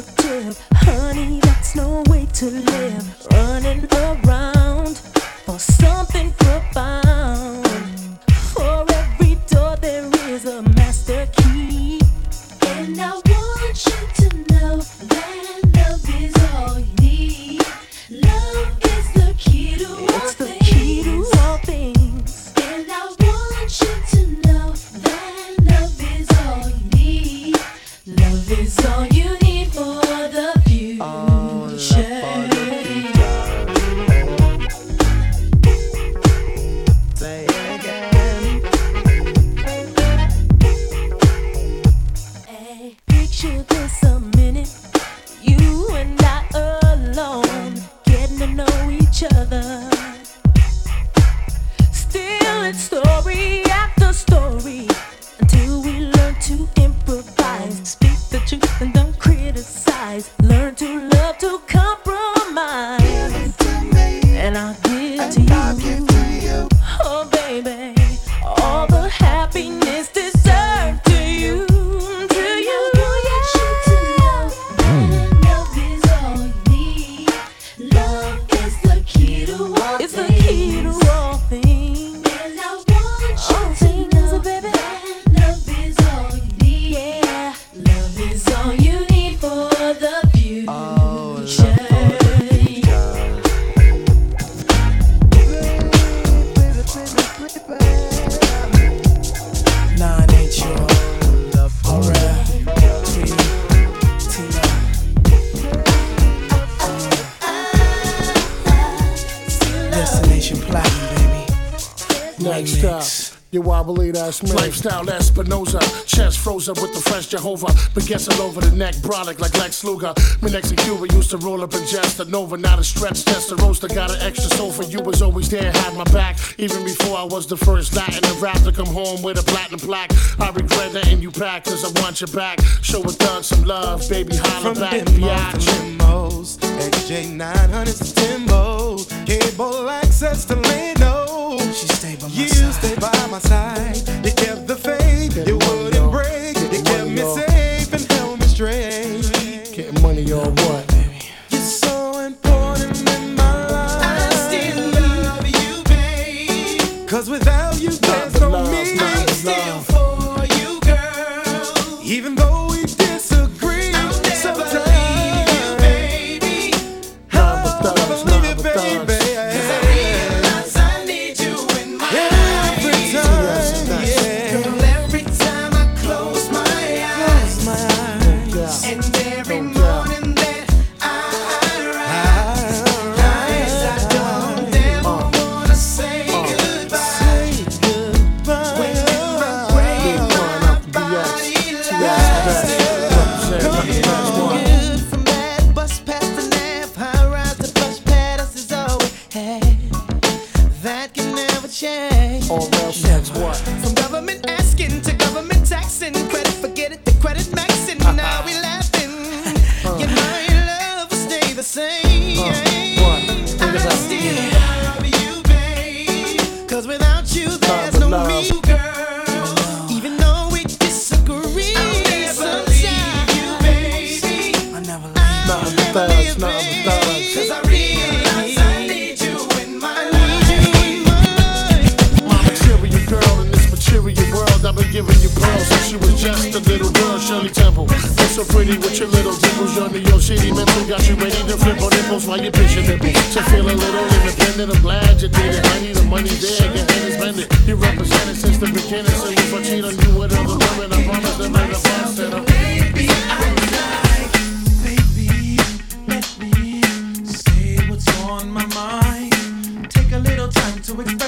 Honey, that's no way to live. Running around for something profound. For every door, there is a master key. And now to improve. Next Remix. up. You wobbly ass man. Lifestyle Espinosa. Chest frozen with the fresh Jehovah. But guess all over the neck, brolic like Lex Luger. Me next in Cuba used to roll up and jest. nova. not a stretch test. Roaster got an extra sofa. You was always there, had my back. Even before I was the first Latin to rap to come home with a platinum plaque. I regret letting you back, cause I want you back. Show a thug some love, baby, holla From back. Bimbo, Biatch. XJ900 to Timbo. Cable access to Leno my side. giving you pearls since you were just a little girl, Shirley Temple. You're so pretty with your little dimples, you're New York City. Got you ready to flip on nipples while you pinch your nipples. To feel a little independent, I'm glad you the money there, your hand is represented since the beginning, so if I cheat on you with other women, I promise I. on my mind. Take a little time to express.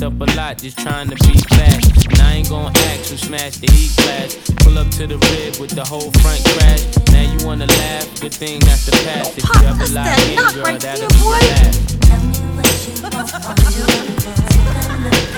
up a lot just trying to be fast. And I ain't gonna ask who smashed the E class. Pull up to the rib with the whole front crash. Now you wanna laugh, good thing that's the past. If you ever lie that knock girl, right that'll there, be boy. the last.